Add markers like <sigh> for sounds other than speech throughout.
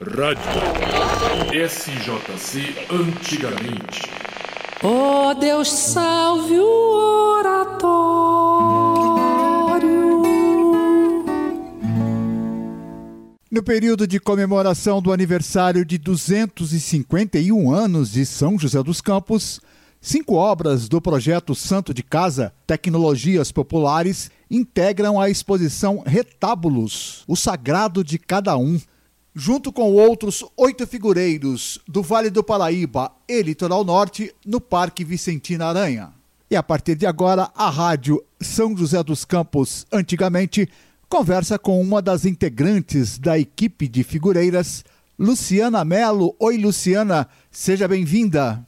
Rádio SJC Antigamente. Oh Deus salve o oratório. No período de comemoração do aniversário de 251 anos de São José dos Campos, cinco obras do projeto Santo de Casa Tecnologias Populares integram a exposição Retábulos, o Sagrado de Cada Um, junto com outros oito figureiros do Vale do Paraíba e Litoral Norte, no Parque Vicentina Aranha. E a partir de agora, a rádio São José dos Campos, antigamente, conversa com uma das integrantes da equipe de figureiras, Luciana Melo. Oi, Luciana, seja bem-vinda.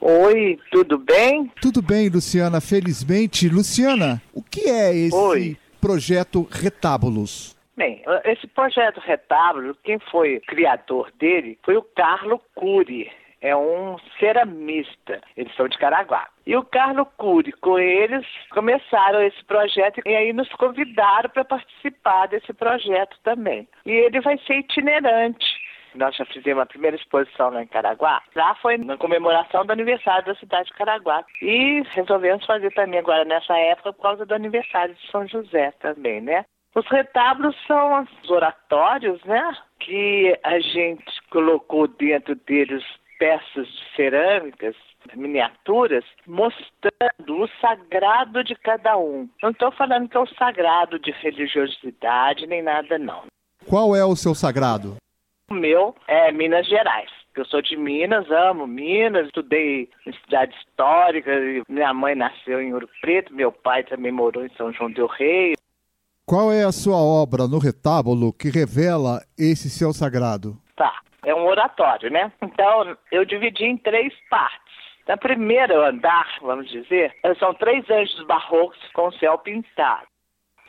Oi, tudo bem? Tudo bem, Luciana, felizmente. Luciana, o que é esse Oi. projeto Retábulos? Bem, esse projeto Retábulo, quem foi criador dele foi o Carlo Cury. É um ceramista, eles são de Caraguá. E o Carlo Cury, com eles, começaram esse projeto e aí nos convidaram para participar desse projeto também. E ele vai ser itinerante. Nós já fizemos a primeira exposição lá em Caraguá. Lá foi na comemoração do aniversário da cidade de Caraguá. E resolvemos fazer também agora nessa época por causa do aniversário de São José também, né? Os retábulos são os oratórios, né? Que a gente colocou dentro deles peças de cerâmicas, miniaturas, mostrando o sagrado de cada um. Não estou falando que é o sagrado de religiosidade nem nada, não. Qual é o seu sagrado? O meu é Minas Gerais. Eu sou de Minas, amo Minas, estudei em cidade histórica, minha mãe nasceu em Ouro Preto, meu pai também morou em São João del Rei. Qual é a sua obra no retábulo que revela esse seu sagrado? Tá, é um oratório, né? Então, eu dividi em três partes. Na primeira andar, vamos dizer, são três anjos barrocos com o céu pintado.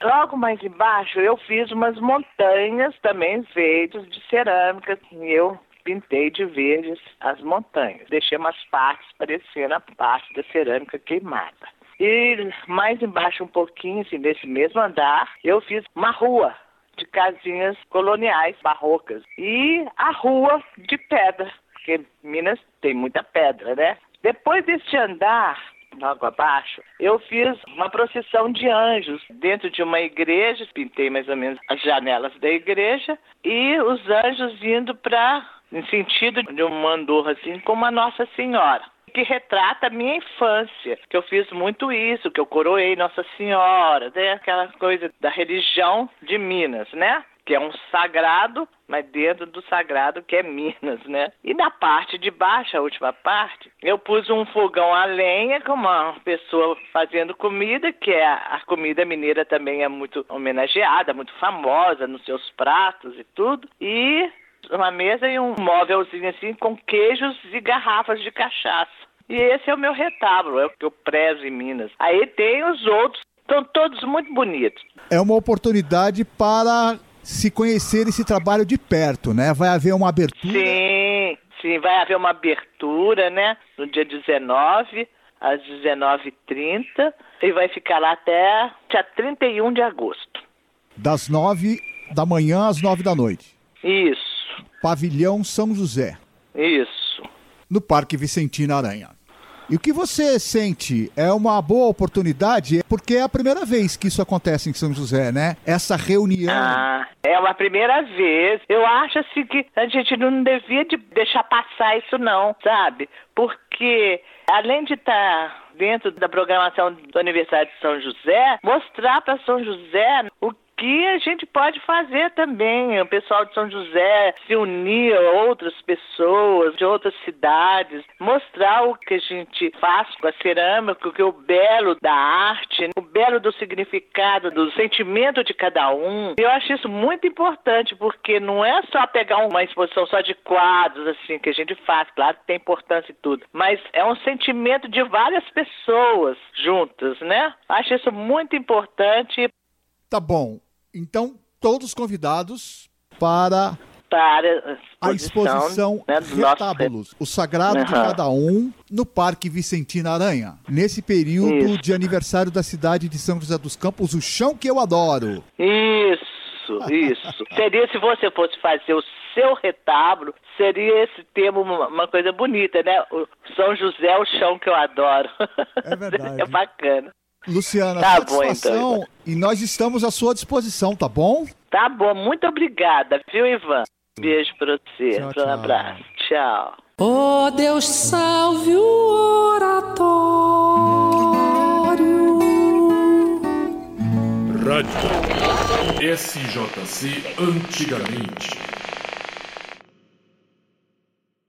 Logo mais embaixo, eu fiz umas montanhas também feitas de cerâmica. E eu pintei de verdes as montanhas. Deixei umas partes parecendo a parte da cerâmica queimada. E mais embaixo um pouquinho, assim, nesse mesmo andar, eu fiz uma rua de casinhas coloniais barrocas e a rua de pedra, porque Minas tem muita pedra, né? Depois deste andar, logo abaixo, eu fiz uma procissão de anjos dentro de uma igreja, pintei mais ou menos as janelas da igreja e os anjos indo para em sentido de um mandor assim como a Nossa Senhora que retrata a minha infância, que eu fiz muito isso, que eu coroei Nossa Senhora, né? aquela coisa da religião de Minas, né? Que é um sagrado, mas dentro do sagrado que é Minas, né? E na parte de baixo, a última parte, eu pus um fogão a lenha com uma pessoa fazendo comida, que é a comida mineira também é muito homenageada, muito famosa nos seus pratos e tudo. E uma mesa e um móvelzinho assim com queijos e garrafas de cachaça. E esse é o meu retábulo, é o que eu prezo em Minas. Aí tem os outros, estão todos muito bonitos. É uma oportunidade para se conhecer esse trabalho de perto, né? Vai haver uma abertura. Sim, sim, vai haver uma abertura, né? No dia 19, às 19h30, e vai ficar lá até dia 31 de agosto. Das 9 da manhã às 9 da noite. Isso. Pavilhão São José. Isso. No Parque Vicentina Aranha. E o que você sente? É uma boa oportunidade? Porque é a primeira vez que isso acontece em São José, né? Essa reunião. Ah, é uma primeira vez. Eu acho assim que a gente não devia de deixar passar isso não, sabe? Porque além de estar tá dentro da programação do aniversário de São José, mostrar para São José o que a gente pode fazer também. O pessoal de São José se unir a outras pessoas de outras cidades, mostrar o que a gente faz com a cerâmica, o que é o belo da arte, o belo do significado, do sentimento de cada um. Eu acho isso muito importante, porque não é só pegar uma exposição só de quadros, assim, que a gente faz, claro que tem importância e tudo, mas é um sentimento de várias pessoas juntas, né? Acho isso muito importante. Tá bom. Então, todos convidados para para a exposição né, Retábulos, o sagrado uhum. de cada um, no Parque Vicentina Aranha. Nesse período Isso. de aniversário da cidade de São José dos Campos, o chão que eu adoro. Isso, Isso, isso. <laughs> Seria se você fosse fazer o seu retábulo, seria esse termo uma, uma coisa bonita, né? O São José é o chão que eu adoro. É verdade. <laughs> é bacana. Luciana, Tá bom, então, e nós estamos à sua disposição, tá bom? Tá bom, muito obrigada, viu, Ivan? Beijo pra você. Tchau, um tchau. abraço. Tchau. Oh, Deus salve o oratório. Rádio SJC Antigamente.